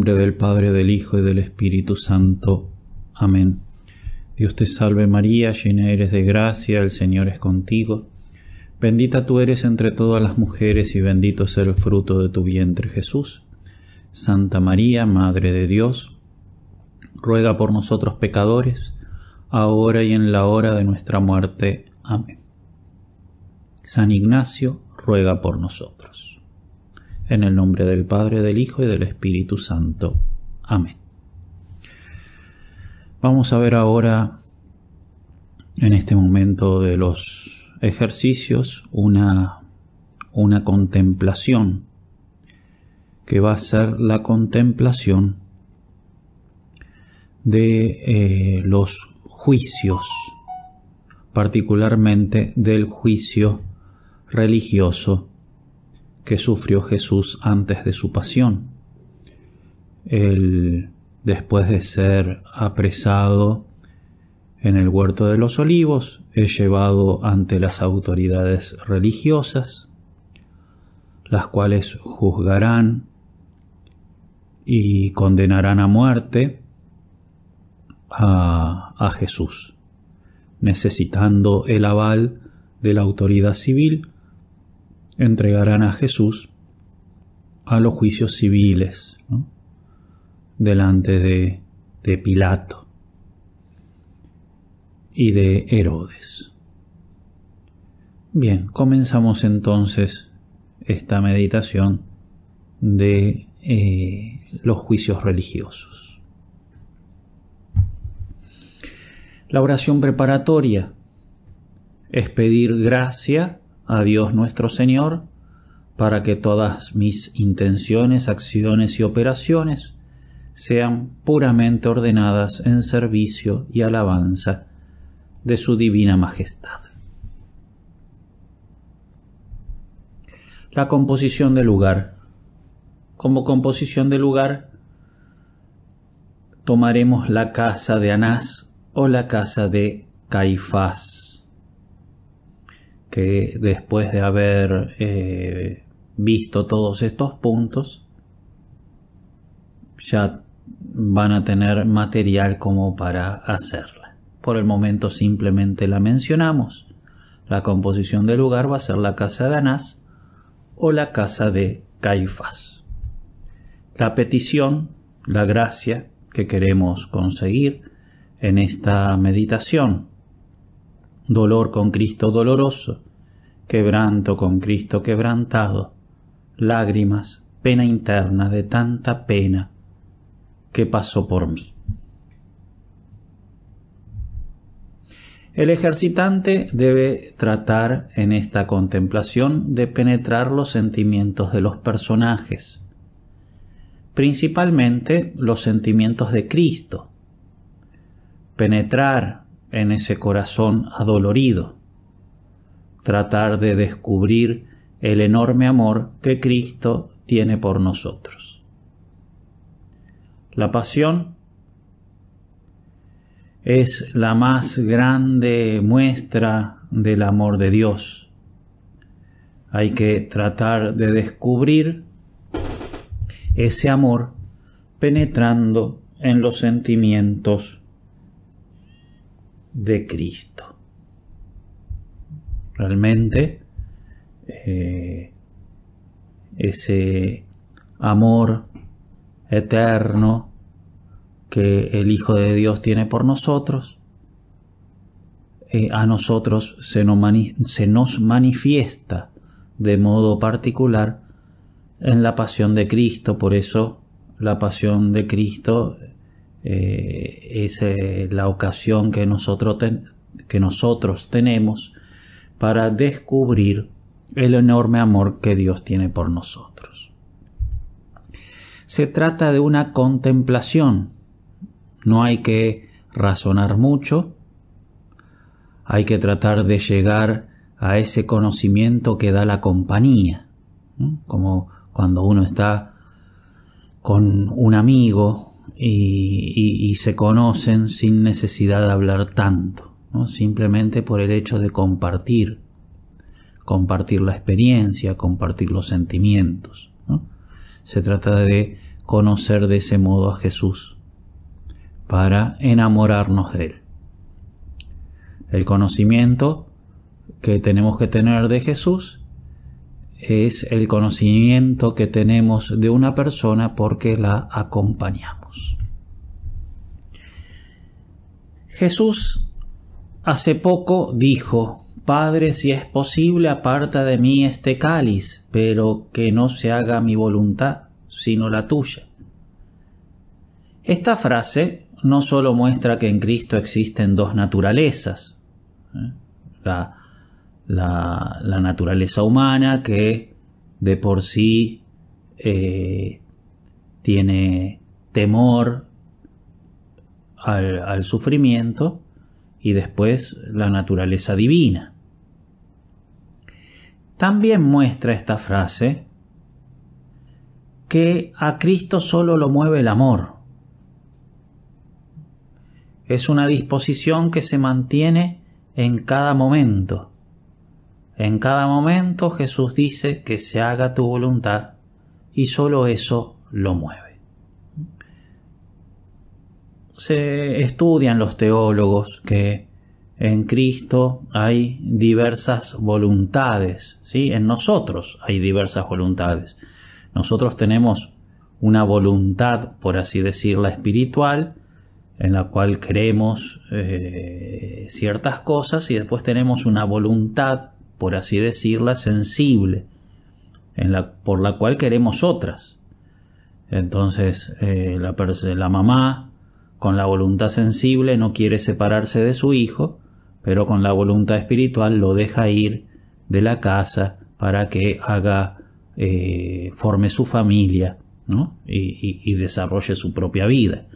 nombre del Padre, del Hijo y del Espíritu Santo. Amén. Dios te salve María, llena eres de gracia, el Señor es contigo. Bendita tú eres entre todas las mujeres y bendito es el fruto de tu vientre Jesús. Santa María, Madre de Dios, ruega por nosotros pecadores, ahora y en la hora de nuestra muerte. Amén. San Ignacio, ruega por nosotros. En el nombre del Padre, del Hijo y del Espíritu Santo. Amén. Vamos a ver ahora, en este momento de los ejercicios, una, una contemplación, que va a ser la contemplación de eh, los juicios, particularmente del juicio religioso que sufrió Jesús antes de su pasión. Él, después de ser apresado en el huerto de los olivos, es llevado ante las autoridades religiosas, las cuales juzgarán y condenarán a muerte a, a Jesús, necesitando el aval de la autoridad civil entregarán a Jesús a los juicios civiles delante de, de Pilato y de Herodes. Bien, comenzamos entonces esta meditación de eh, los juicios religiosos. La oración preparatoria es pedir gracia a Dios nuestro Señor, para que todas mis intenciones, acciones y operaciones sean puramente ordenadas en servicio y alabanza de su divina majestad. La composición del lugar. Como composición del lugar tomaremos la casa de Anás o la casa de Caifás que después de haber eh, visto todos estos puntos, ya van a tener material como para hacerla. Por el momento simplemente la mencionamos. La composición del lugar va a ser la casa de Anás o la casa de Caifás. La petición, la gracia que queremos conseguir en esta meditación dolor con Cristo doloroso, quebranto con Cristo quebrantado, lágrimas, pena interna de tanta pena que pasó por mí. El ejercitante debe tratar en esta contemplación de penetrar los sentimientos de los personajes, principalmente los sentimientos de Cristo, penetrar en ese corazón adolorido, tratar de descubrir el enorme amor que Cristo tiene por nosotros. La pasión es la más grande muestra del amor de Dios. Hay que tratar de descubrir ese amor penetrando en los sentimientos de Cristo. Realmente eh, ese amor eterno que el Hijo de Dios tiene por nosotros, eh, a nosotros se nos, se nos manifiesta de modo particular en la pasión de Cristo, por eso la pasión de Cristo eh, es eh, la ocasión que nosotros, que nosotros tenemos para descubrir el enorme amor que Dios tiene por nosotros. Se trata de una contemplación. No hay que razonar mucho, hay que tratar de llegar a ese conocimiento que da la compañía, como cuando uno está con un amigo y, se conocen sin necesidad de hablar tanto, ¿no? simplemente por el hecho de compartir, compartir la experiencia, compartir los sentimientos. Se trata de conocer de ese modo a Jesús, para enamorarnos de Él. El conocimiento que tenemos que tener de Jesús es el conocimiento que tenemos de una persona porque la acompañamos. Jesús hace poco dijo, Padre, si es posible, aparta de mí este cáliz, pero que no se haga mi voluntad, sino la tuya. Esta frase no solo muestra que en Cristo existen dos naturalezas, ¿eh? la, la, naturaleza humana que de por sí eh, tiene temor al, sufrimiento y después la naturaleza divina. También muestra esta frase que a Cristo solo lo mueve el amor. Es una disposición que se mantiene en cada momento. En cada momento Jesús dice que se haga tu voluntad y solo eso lo mueve. Se estudian los teólogos que en Cristo hay diversas voluntades, ¿sí? En nosotros hay diversas voluntades. Nosotros tenemos una voluntad, por así decirla, espiritual, en la cual creemos eh, ciertas cosas y después tenemos una voluntad, por así decirla, sensible, en la, por la cual queremos otras. Entonces, eh, la mamá, con la voluntad sensible, no quiere separarse de su hijo, pero con la voluntad espiritual lo deja ir de la casa para que haga, eh, forme su familia, ¿no? y desarrolle su propia vida.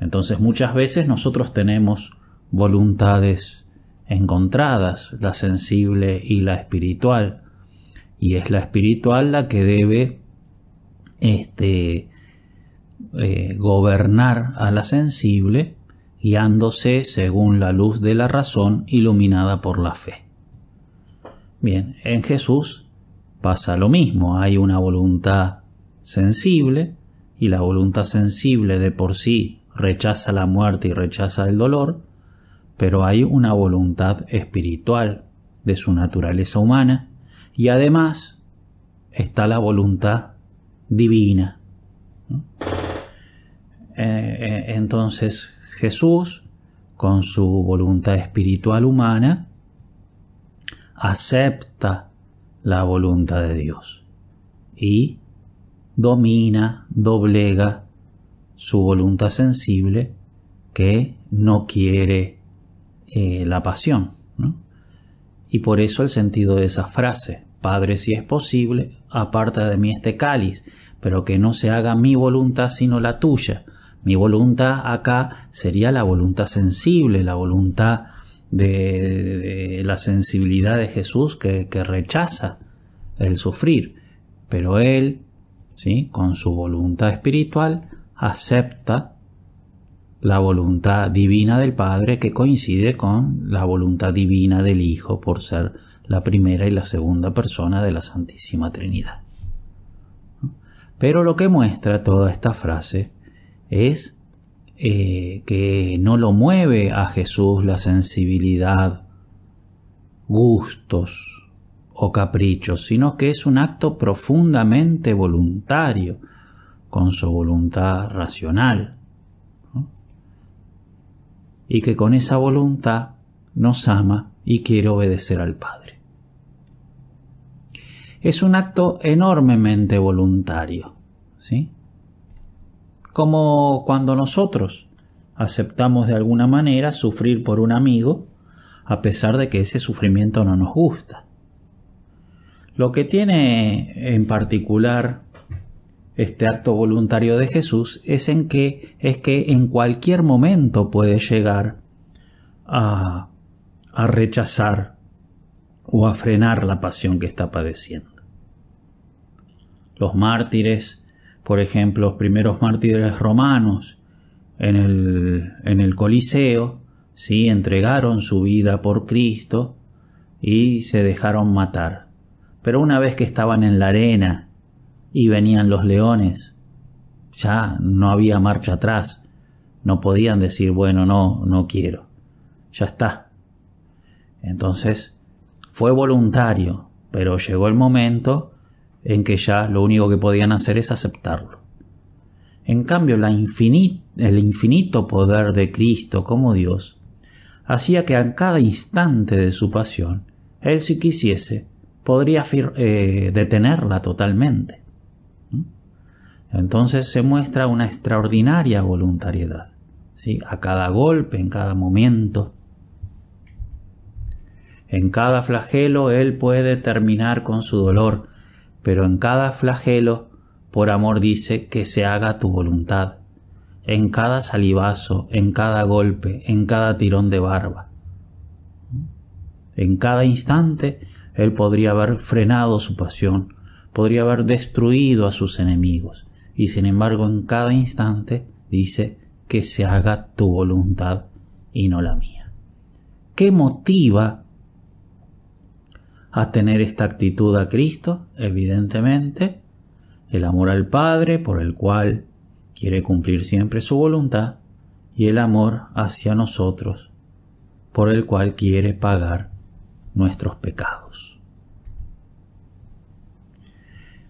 Entonces muchas veces nosotros tenemos voluntades encontradas, la sensible y la espiritual, y es la espiritual la que debe este, eh, gobernar a la sensible, guiándose según la luz de la razón iluminada por la fe. Bien, en Jesús pasa lo mismo, hay una voluntad sensible, y la voluntad sensible de por sí rechaza la muerte y rechaza el dolor, pero hay una voluntad espiritual de su naturaleza humana y además está la voluntad divina. Eh, entonces Jesús, con su voluntad espiritual humana, acepta la voluntad de Dios y domina, doblega su voluntad sensible que no quiere eh, la pasión. Y por eso el sentido de esa frase, Padre, si es posible, aparta de mí este cáliz, pero que no se haga mi voluntad sino la tuya. Mi voluntad acá sería la voluntad sensible, la voluntad de, la sensibilidad de Jesús que, que, rechaza el sufrir. Pero Él, ¿sí? con su voluntad espiritual, acepta la voluntad divina del Padre que coincide con la voluntad divina del Hijo por ser la primera y la segunda persona de la Santísima Trinidad. Pero lo que muestra toda esta frase es eh, que no lo mueve a Jesús la sensibilidad, gustos o caprichos, sino que es un acto profundamente voluntario, con su voluntad racional. Y que con esa voluntad nos ama y quiere obedecer al Padre. Es un acto enormemente voluntario, ¿sí? Como cuando nosotros aceptamos de alguna manera sufrir por un amigo, a pesar de que ese sufrimiento no nos gusta. Lo que tiene en particular este acto voluntario de Jesús es en que es que en cualquier momento puede llegar a, a rechazar o a frenar la pasión que está padeciendo. Los mártires, por ejemplo, los primeros mártires romanos en el, en el Coliseo, sí, entregaron su vida por Cristo y se dejaron matar. Pero una vez que estaban en la arena y venían los leones Ya no había marcha atrás. No podían decir, bueno, no, no quiero. Ya está. Entonces, fue voluntario, pero llegó el momento en que ya lo único que podían hacer es aceptarlo. En cambio, el infinito poder de Cristo como Dios hacía que a cada instante de su pasión, Él si quisiese, podría eh, detenerla totalmente. Entonces se muestra una extraordinaria voluntariedad, ¿sí? a cada golpe, en cada momento. En cada flagelo Él puede terminar con su dolor, pero en cada flagelo, por amor dice, que se haga tu voluntad. En cada salivazo, en cada golpe, en cada tirón de barba. En cada instante, Él podría haber frenado su pasión, podría haber destruido a sus enemigos, y sin embargo en cada instante dice que se haga tu voluntad y no la mía. ¿Qué motiva a tener esta actitud a Cristo? Evidentemente, el amor al Padre por el cual quiere cumplir siempre su voluntad y el amor hacia nosotros por el cual quiere pagar nuestros pecados.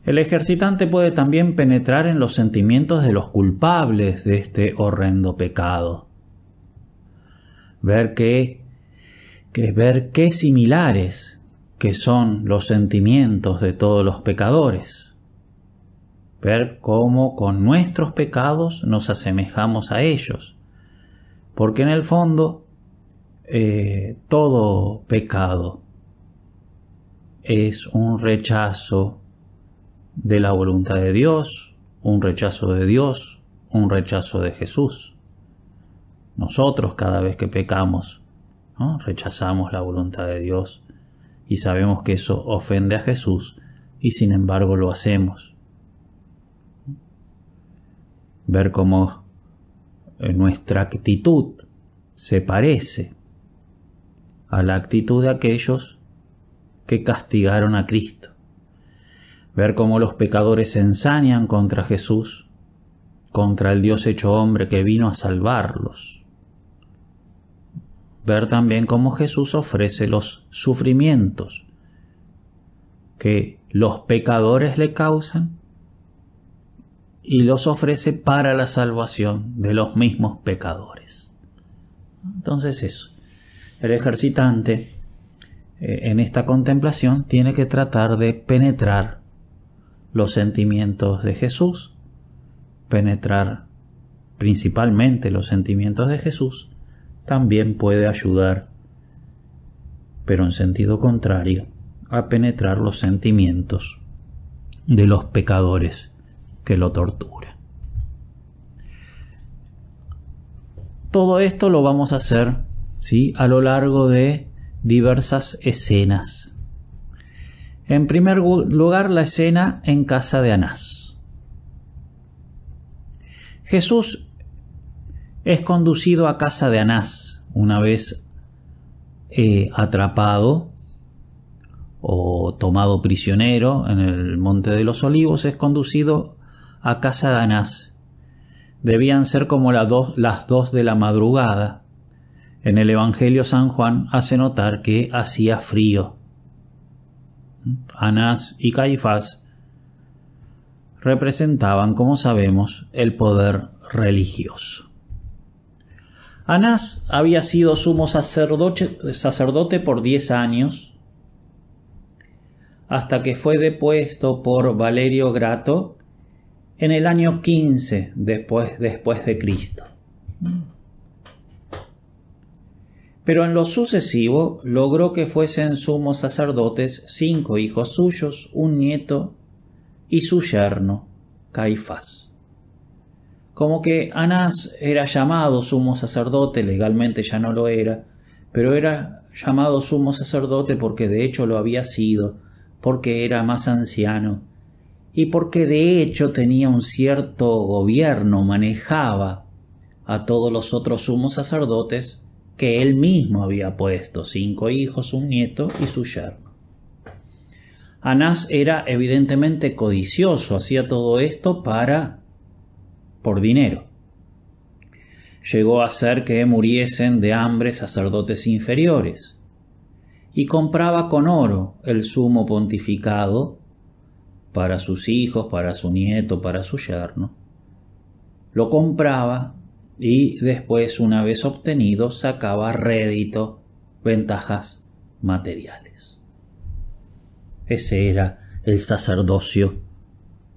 El ejercitante puede también penetrar en los sentimientos de los culpables de este horrendo pecado. Ver que, que ver qué similares que son los sentimientos de todos los pecadores. Ver cómo con nuestros pecados nos asemejamos a ellos. Porque en el fondo eh, todo pecado es un rechazo de la voluntad de Dios, un rechazo de Dios, un rechazo de Jesús. Nosotros cada vez que pecamos, rechazamos la voluntad de Dios y sabemos que eso ofende a Jesús y sin embargo lo hacemos. Ver cómo eh, nuestra actitud se parece a la actitud de aquellos que castigaron a Cristo. Ver cómo los pecadores se ensañan contra Jesús, contra el Dios hecho hombre que vino a salvarlos ver también cómo Jesús ofrece los sufrimientos que los pecadores le causan y los ofrece para la salvación de los mismos pecadores. Entonces eso, el ejercitante eh, en esta contemplación tiene que tratar de penetrar los sentimientos de Jesús, penetrar principalmente los sentimientos de Jesús también puede ayudar, pero en sentido contrario, a penetrar los sentimientos de los pecadores que lo torturan. Todo esto lo vamos a hacer ¿sí? a lo largo de diversas escenas. En primer lugar, la escena en casa de Anás. Jesús es conducido a casa de Anás, una vez eh, atrapado o tomado prisionero en el Monte de los Olivos, es conducido a casa de Anás. Debían ser como las dos, las dos de la madrugada. En el Evangelio San Juan hace notar que hacía frío. Anás y Caifás representaban, como sabemos, el poder religioso. Anás había sido sumo sacerdote, por diez años, hasta que fue depuesto por Valerio Grato en el año 15 después, después de Cristo. Pero en lo sucesivo logró que fuesen sumos sacerdotes cinco hijos suyos, un nieto y su yerno, Caifás como que Anás era llamado sumo sacerdote, legalmente ya no lo era, pero era llamado sumo sacerdote porque de hecho lo había sido, porque era más anciano, y porque de hecho tenía un cierto gobierno, manejaba a todos los otros sumos sacerdotes que él mismo había puesto, cinco hijos, un nieto y su yerno. Anás era evidentemente codicioso, hacía todo esto para por dinero. Llegó a hacer que muriesen de hambre sacerdotes inferiores, y compraba con oro el sumo pontificado para sus hijos, para su nieto, para su yerno. Lo compraba y después, una vez obtenido, sacaba rédito, ventajas materiales. Ese era el sacerdocio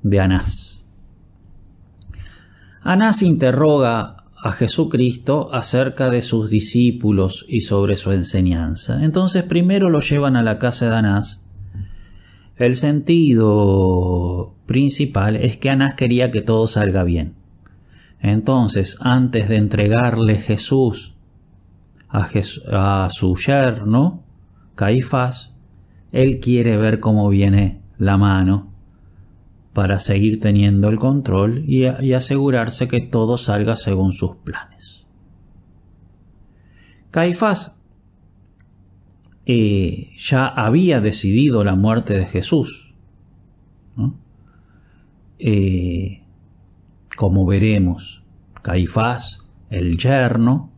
de Anás. Anás interroga a Jesucristo acerca de sus discípulos y sobre su enseñanza. Entonces primero lo llevan a la casa de Anás. El sentido principal es que Anás quería que todo salga bien. Entonces, antes de entregarle Jesús a, su yerno, Caifás, él quiere ver cómo viene la mano para seguir teniendo el control y, asegurarse que todo salga según sus planes. Caifás eh, ya había decidido la muerte de Jesús. Eh, como veremos, Caifás, el yerno,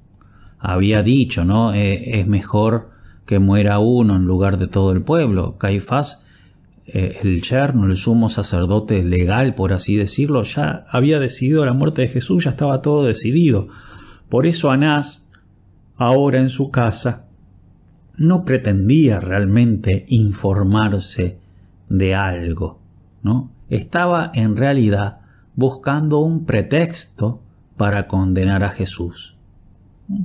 había dicho, ¿no? Eh, es mejor que muera uno en lugar de todo el pueblo. Caifás, eh, el yerno, el sumo sacerdote legal, por así decirlo, ya había decidido la muerte de Jesús, ya estaba todo decidido. Por eso Anás, ahora en su casa, no pretendía realmente informarse de algo, ¿no? Estaba en realidad buscando un pretexto para condenar a Jesús,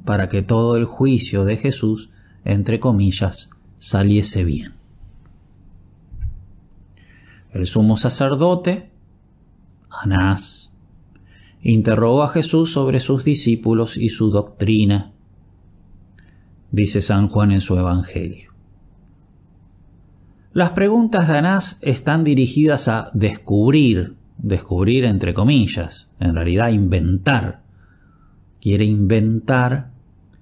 para que todo el juicio de Jesús, entre comillas, saliese bien. El sumo sacerdote, Anás, interrogó a Jesús sobre sus discípulos y su doctrina, dice San Juan en su Evangelio. Las preguntas de Anás están dirigidas a descubrir descubrir entre comillas, en realidad inventar. Quiere inventar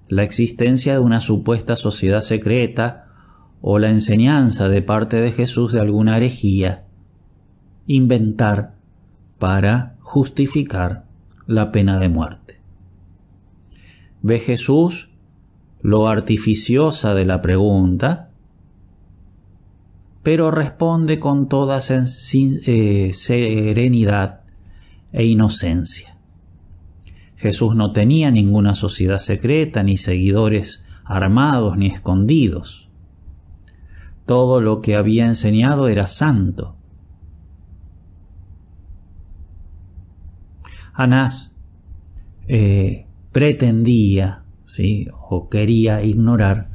la existencia de una supuesta sociedad secreta o la enseñanza de parte de Jesús de alguna herejía. Inventar para justificar la pena de muerte. Ve Jesús lo artificiosa de la pregunta pero responde con toda eh, serenidad e inocencia. Jesús no tenía ninguna sociedad secreta, ni seguidores armados ni escondidos. Todo lo que había enseñado era santo. Anás eh, pretendía, ¿sí? o quería ignorar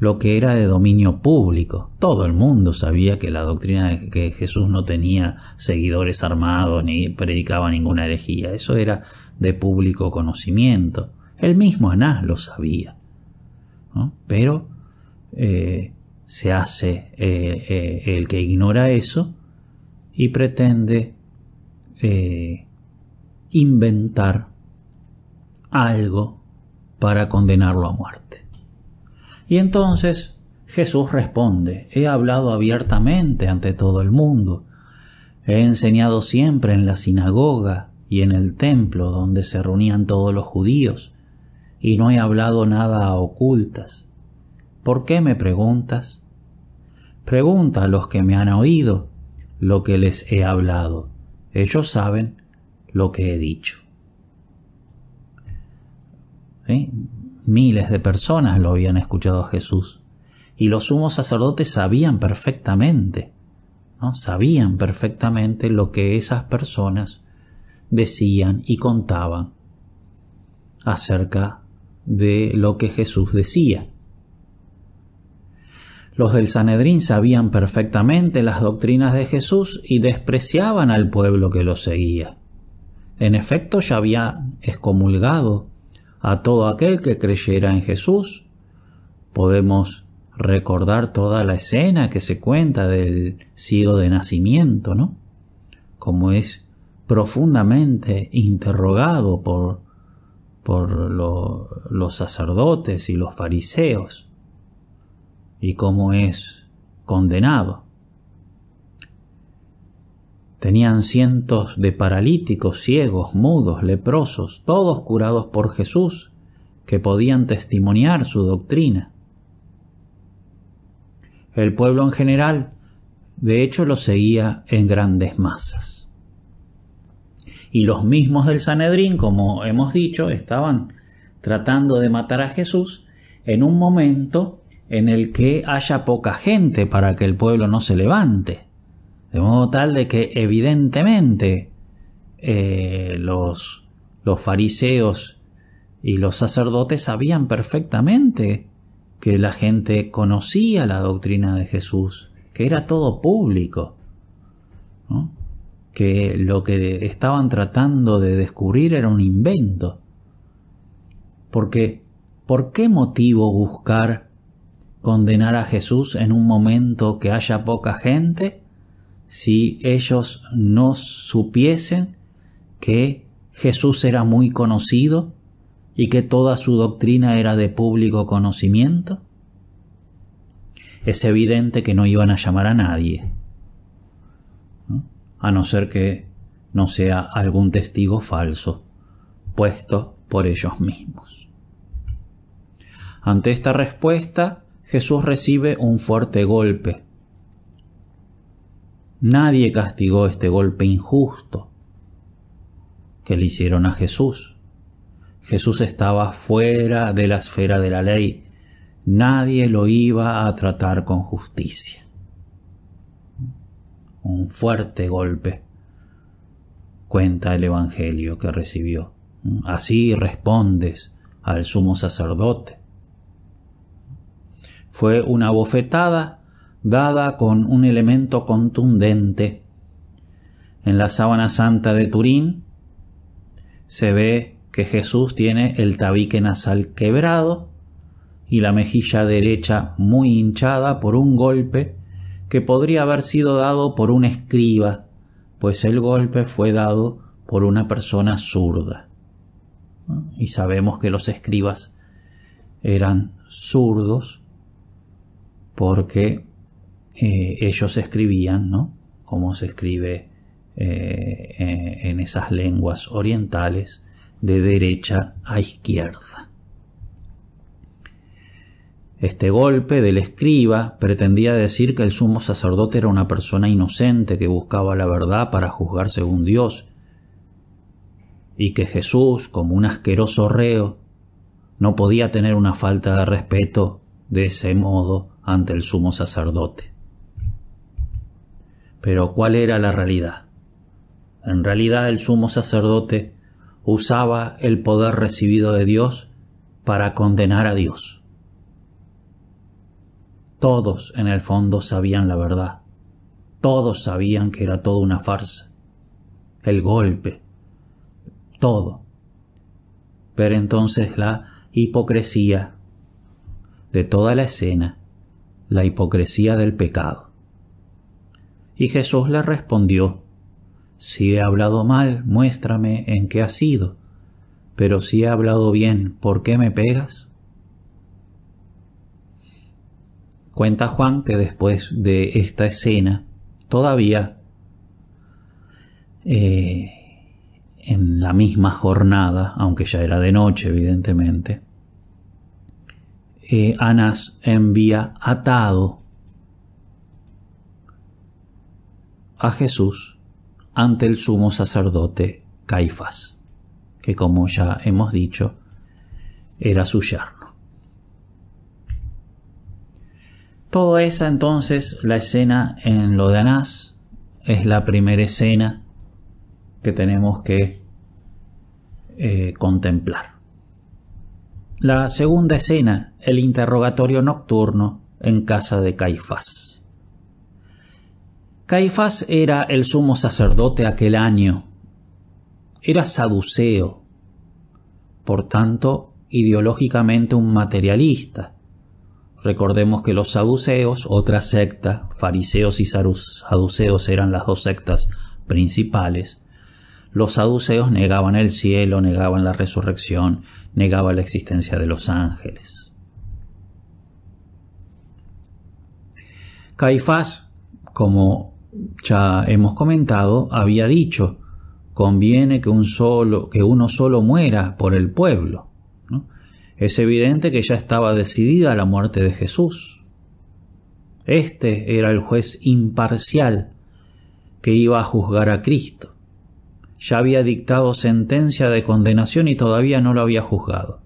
lo que era de dominio público. Todo el mundo sabía que la doctrina de que Jesús no tenía seguidores armados ni predicaba ninguna herejía. Eso era de público conocimiento. El mismo Anás lo sabía. Pero eh, se hace eh, el que ignora eso y pretende inventar algo para condenarlo a muerte. Y entonces Jesús responde, he hablado abiertamente ante todo el mundo, he enseñado siempre en la sinagoga y en el templo donde se reunían todos los judíos, y no he hablado nada a ocultas. ¿Por qué me preguntas? Pregunta a los que me han oído lo que les he hablado. Ellos saben lo que he dicho. Miles de personas lo habían escuchado a Jesús. Y los sumos sacerdotes sabían perfectamente, ¿no? Sabían perfectamente lo que esas personas decían y contaban acerca de lo que Jesús decía. Los del Sanedrín sabían perfectamente las doctrinas de Jesús y despreciaban al pueblo que lo seguía. En efecto, ya había excomulgado a todo aquel que creyera en Jesús. Podemos recordar toda la escena que se cuenta del ciego de nacimiento, ¿no? Como es profundamente interrogado por, por los sacerdotes y los fariseos y cómo es condenado. Tenían cientos de paralíticos, ciegos, mudos, leprosos, todos curados por Jesús, que podían testimoniar su doctrina. El pueblo en general, de hecho, lo seguía en grandes masas. Y los mismos del Sanedrín, como hemos dicho, estaban tratando de matar a Jesús en un momento en el que haya poca gente para que el pueblo no se levante. De modo tal de que evidentemente eh, los, los fariseos y los sacerdotes sabían perfectamente que la gente conocía la doctrina de Jesús, que era todo público, que lo que estaban tratando de descubrir era un invento. Porque, ¿por qué motivo buscar condenar a Jesús en un momento que haya poca gente si ellos no supiesen que Jesús era muy conocido y que toda su doctrina era de público conocimiento? Es evidente que no iban a llamar a nadie, a no ser que no sea algún testigo falso, puesto por ellos mismos. Ante esta respuesta, Jesús recibe un fuerte golpe. Nadie castigó este golpe injusto que le hicieron a Jesús. Jesús estaba fuera de la esfera de la ley. Nadie lo iba a tratar con justicia. Un fuerte golpe, cuenta el Evangelio que recibió. Así respondes al sumo sacerdote. Fue una bofetada dada con un elemento contundente. En la sábana santa de Turín se ve que Jesús tiene el tabique nasal quebrado y la mejilla derecha muy hinchada por un golpe que podría haber sido dado por un escriba, pues el golpe fue dado por una persona zurda. Y sabemos que los escribas eran zurdos porque eh, ellos escribían, ¿no? Como se escribe eh, en esas lenguas orientales, de derecha a izquierda. Este golpe del escriba pretendía decir que el sumo sacerdote era una persona inocente que buscaba la verdad para juzgar según Dios, y que Jesús, como un asqueroso reo, no podía tener una falta de respeto de ese modo ante el sumo sacerdote. Pero ¿cuál era la realidad? En realidad el sumo sacerdote usaba el poder recibido de Dios para condenar a Dios. Todos en el fondo sabían la verdad. Todos sabían que era todo una farsa. El golpe. Todo. Pero entonces la hipocresía de toda la escena, la hipocresía del pecado. Y Jesús le respondió, si he hablado mal, muéstrame en qué ha sido. Pero si he hablado bien, ¿por qué me pegas? Cuenta Juan que después de esta escena, todavía eh, en la misma jornada, aunque ya era de noche, evidentemente, eh, Anás envía atado a Jesús ante el sumo sacerdote Caifás, que como ya hemos dicho, era su yerno. Toda esa entonces, la escena en lo de Anás, es la primera escena que tenemos que eh, contemplar. La segunda escena, el interrogatorio nocturno en casa de Caifás. Caifás era el sumo sacerdote aquel año. Era saduceo, por tanto, ideológicamente un materialista. Recordemos que los saduceos, otra secta, fariseos y saduceos eran las dos sectas principales. Los saduceos negaban el cielo, negaban la resurrección, negaban la existencia de los ángeles. Caifás, como ya hemos comentado, había dicho, conviene que, un solo, que uno solo muera por el pueblo. Es evidente que ya estaba decidida la muerte de Jesús. Este era el juez imparcial que iba a juzgar a Cristo. Ya había dictado sentencia de condenación y todavía no lo había juzgado.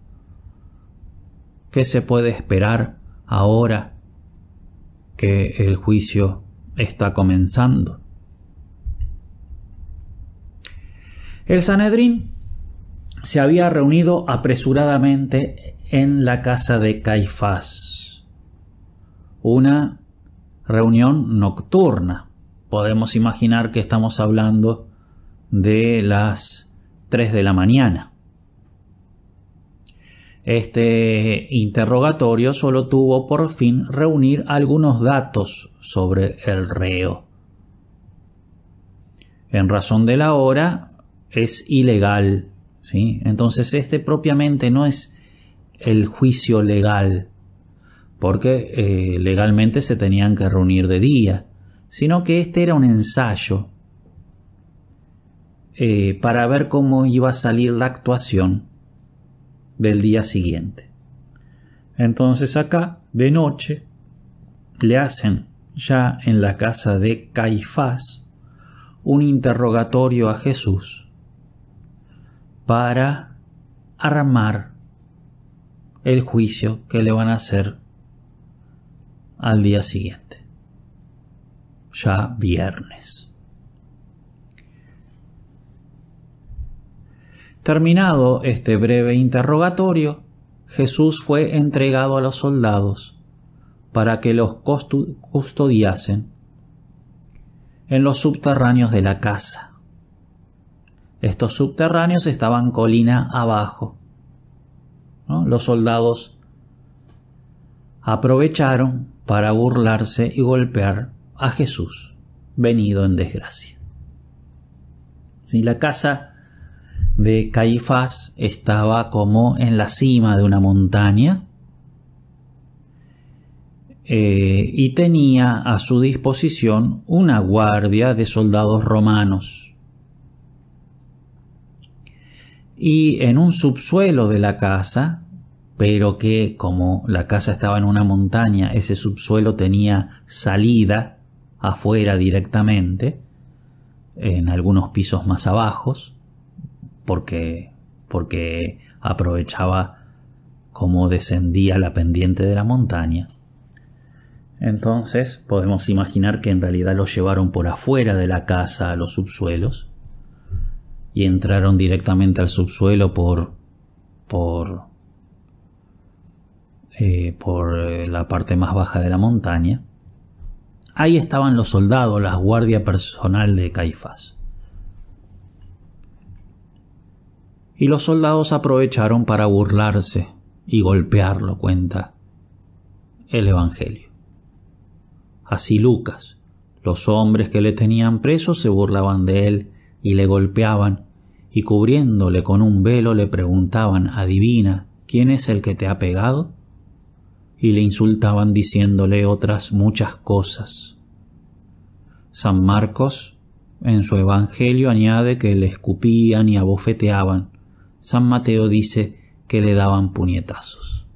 ¿Qué se puede esperar ahora que el juicio está comenzando? El Sanedrín se había reunido apresuradamente en la casa de Caifás. Una reunión nocturna. Podemos imaginar que estamos hablando de las 3 de la mañana. Este interrogatorio solo tuvo por fin reunir algunos datos sobre el reo. En razón de la hora, es ilegal. ¿sí? Entonces este propiamente no es el juicio legal, porque eh, legalmente se tenían que reunir de día, sino que este era un ensayo eh, para ver cómo iba a salir la actuación del día siguiente. Entonces acá, de noche, le hacen ya en la casa de Caifás un interrogatorio a Jesús para armar el juicio que le van a hacer al día siguiente, ya viernes. Terminado este breve interrogatorio, Jesús fue entregado a los soldados para que los custodiasen en los subterráneos de la casa. Estos subterráneos estaban colina abajo. Los soldados aprovecharon para burlarse y golpear a Jesús, venido en desgracia. Si la casa de Caifás estaba como en la cima de una montaña eh, y tenía a su disposición una guardia de soldados romanos. Y en un subsuelo de la casa, pero que como la casa estaba en una montaña, ese subsuelo tenía salida afuera directamente, en algunos pisos más abajos, porque, porque aprovechaba cómo descendía la pendiente de la montaña. Entonces podemos imaginar que en realidad lo llevaron por afuera de la casa a los subsuelos y entraron directamente al subsuelo por por eh, por eh, la parte más baja de la montaña. Ahí estaban los soldados, la guardia personal de Caifás. Y los soldados aprovecharon para burlarse y golpearlo, cuenta el Evangelio. Así Lucas, los hombres que le tenían preso se burlaban de él y le golpeaban, y cubriéndole con un velo le preguntaban, adivina, ¿quién es el que te ha pegado? Y le insultaban diciéndole otras muchas cosas. San Marcos en su Evangelio añade que le escupían y abofeteaban, San Mateo dice que le daban puñetazos.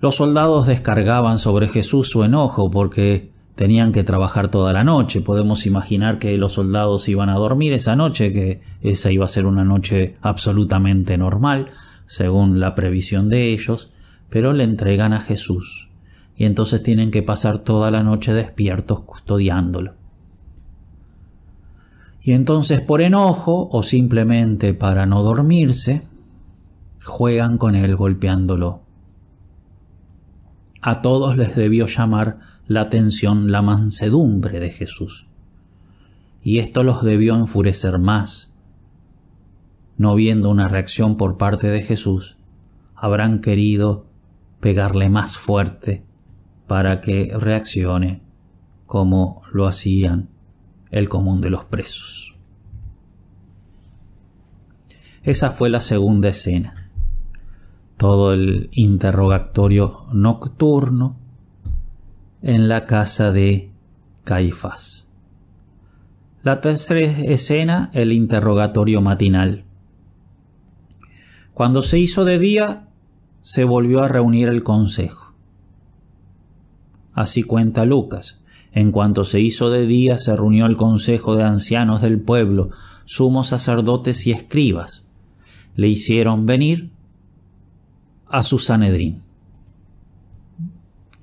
Los soldados descargaban sobre Jesús su enojo porque tenían que trabajar toda la noche. Podemos imaginar que los soldados iban a dormir esa noche, que esa iba a ser una noche absolutamente normal, según la previsión de ellos, pero le entregan a Jesús y entonces tienen que pasar toda la noche despiertos custodiándolo. Y entonces por enojo o simplemente para no dormirse, juegan con él golpeándolo. A todos les debió llamar la atención la mansedumbre de Jesús. Y esto los debió enfurecer más. No viendo una reacción por parte de Jesús, habrán querido pegarle más fuerte para que reaccione como lo hacían el común de los presos. Esa fue la segunda escena. Todo el interrogatorio nocturno en la casa de Caifás. La tercera escena, el interrogatorio matinal. Cuando se hizo de día, se volvió a reunir el consejo. Así cuenta Lucas. En cuanto se hizo de día, se reunió el consejo de ancianos del pueblo, sumos sacerdotes y escribas. Le hicieron venir a su Sanedrín.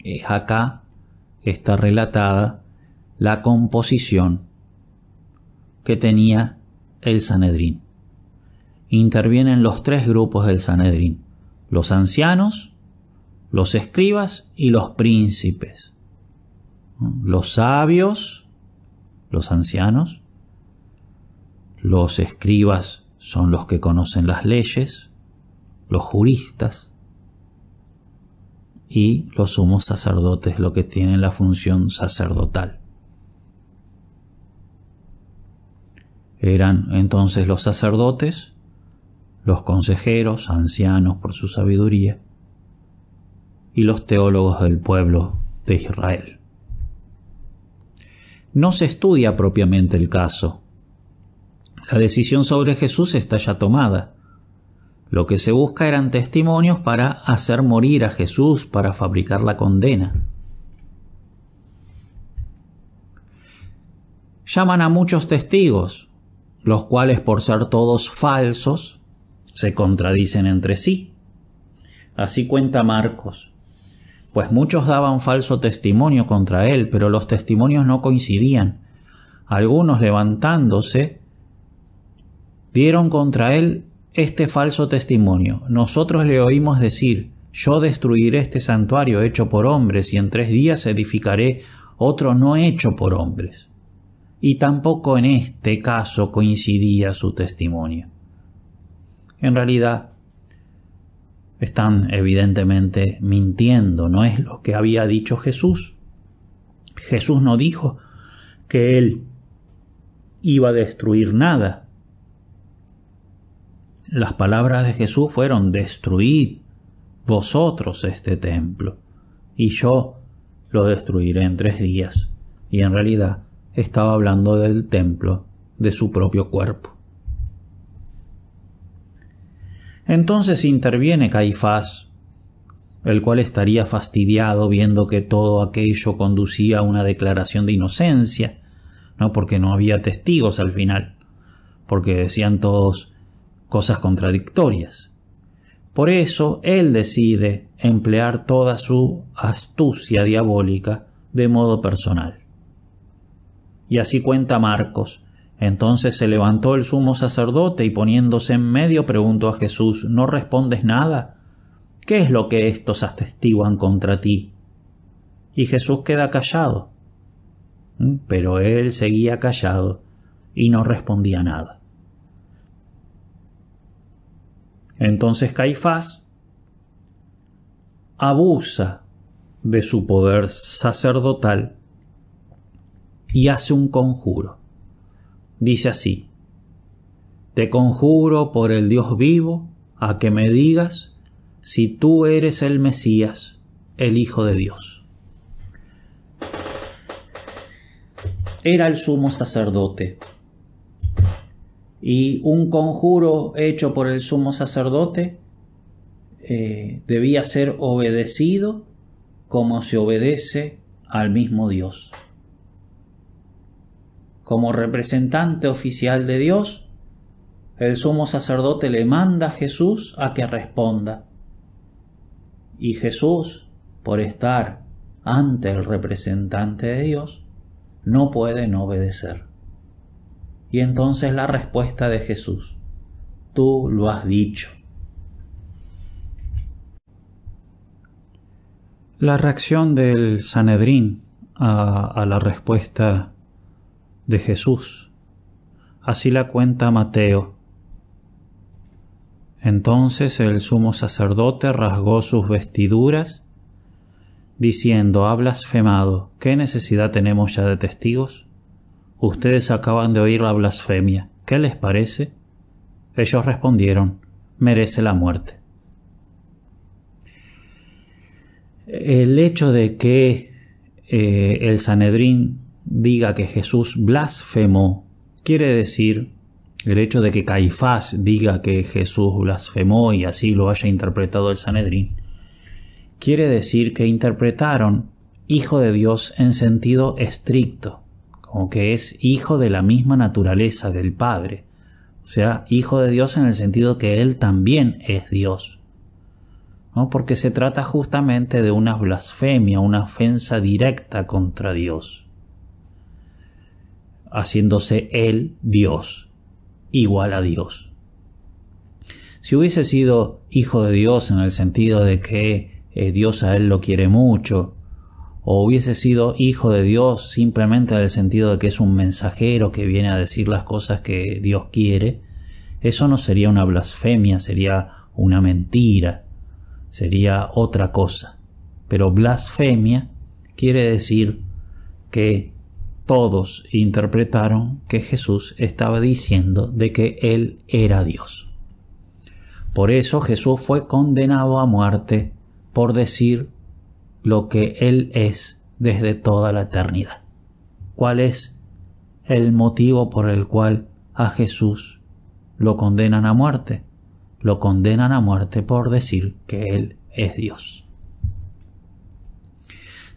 Es acá está relatada la composición que tenía el Sanedrín. Intervienen los tres grupos del Sanedrín, los ancianos, los escribas y los príncipes. Los sabios, los ancianos, los escribas son los que conocen las leyes, los juristas, y los sumos sacerdotes lo que tienen la función sacerdotal. Eran entonces los sacerdotes, los consejeros, ancianos por su sabiduría, y los teólogos del pueblo de Israel. No se estudia propiamente el caso. La decisión sobre Jesús está ya tomada. Lo que se busca eran testimonios para hacer morir a Jesús, para fabricar la condena. Llaman a muchos testigos, los cuales por ser todos falsos, se contradicen entre sí. Así cuenta Marcos, pues muchos daban falso testimonio contra él, pero los testimonios no coincidían. Algunos levantándose dieron contra él este falso testimonio. Nosotros le oímos decir, yo destruiré este santuario hecho por hombres y en tres días edificaré otro no hecho por hombres. Y tampoco en este caso coincidía su testimonio. En realidad, están evidentemente mintiendo, no es lo que había dicho Jesús. Jesús no dijo que él iba a destruir nada, las palabras de Jesús fueron destruid vosotros este templo y yo lo destruiré en tres días. Y en realidad estaba hablando del templo de su propio cuerpo. Entonces interviene Caifás, el cual estaría fastidiado viendo que todo aquello conducía a una declaración de inocencia, no porque no había testigos al final, porque decían todos cosas contradictorias. Por eso él decide emplear toda su astucia diabólica de modo personal. Y así cuenta Marcos. Entonces se levantó el sumo sacerdote y poniéndose en medio preguntó a Jesús ¿No respondes nada? ¿Qué es lo que éstos atestiguan contra ti? Y Jesús queda callado. ¿Mm? Pero él seguía callado y no respondía nada. Entonces Caifás abusa de su poder sacerdotal y hace un conjuro. Dice así, Te conjuro por el Dios vivo a que me digas si tú eres el Mesías, el Hijo de Dios. Era el sumo sacerdote y un conjuro hecho por el sumo sacerdote eh, debía ser obedecido como se obedece al mismo Dios. Como representante oficial de Dios, el sumo sacerdote le manda a Jesús a que responda. Y Jesús, por estar ante el representante de Dios, no puede no obedecer. Y entonces la respuesta de Jesús, tú lo has dicho. La reacción del Sanedrín a, la respuesta de Jesús. Así la cuenta Mateo. Entonces el sumo sacerdote rasgó sus vestiduras, diciendo, ha blasfemado, ¿qué necesidad tenemos ya de testigos? Ustedes acaban de oír la blasfemia. ¿Qué les parece? Ellos respondieron, merece la muerte. El hecho de que eh, el Sanedrín diga que Jesús blasfemó, quiere decir el hecho de que Caifás diga que Jesús blasfemó y así lo haya interpretado el Sanedrín, quiere decir que interpretaron hijo de Dios en sentido estricto, como que es hijo de la misma naturaleza del Padre, o sea, hijo de Dios en el sentido que Él también es Dios. ¿no? Porque se trata justamente de una blasfemia, una ofensa directa contra Dios, haciéndose Él Dios, igual a Dios. Si hubiese sido hijo de Dios en el sentido de que eh, Dios a Él lo quiere mucho, o hubiese sido hijo de Dios simplemente en el sentido de que es un mensajero que viene a decir las cosas que Dios quiere, eso no sería una blasfemia, sería una mentira, sería otra cosa. Pero blasfemia quiere decir que todos interpretaron que Jesús estaba diciendo de que Él era Dios. Por eso Jesús fue condenado a muerte por decir lo que Él es desde toda la eternidad. ¿Cuál es el motivo por el cual a Jesús lo condenan a muerte? Lo condenan a muerte por decir que Él es Dios.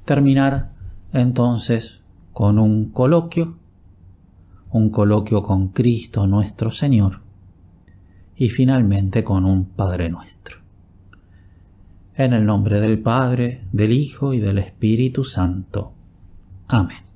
Terminar entonces con un coloquio, un coloquio con Cristo nuestro Señor y finalmente con un Padre nuestro. En el nombre del Padre, del Hijo y del Espíritu Santo. Amén.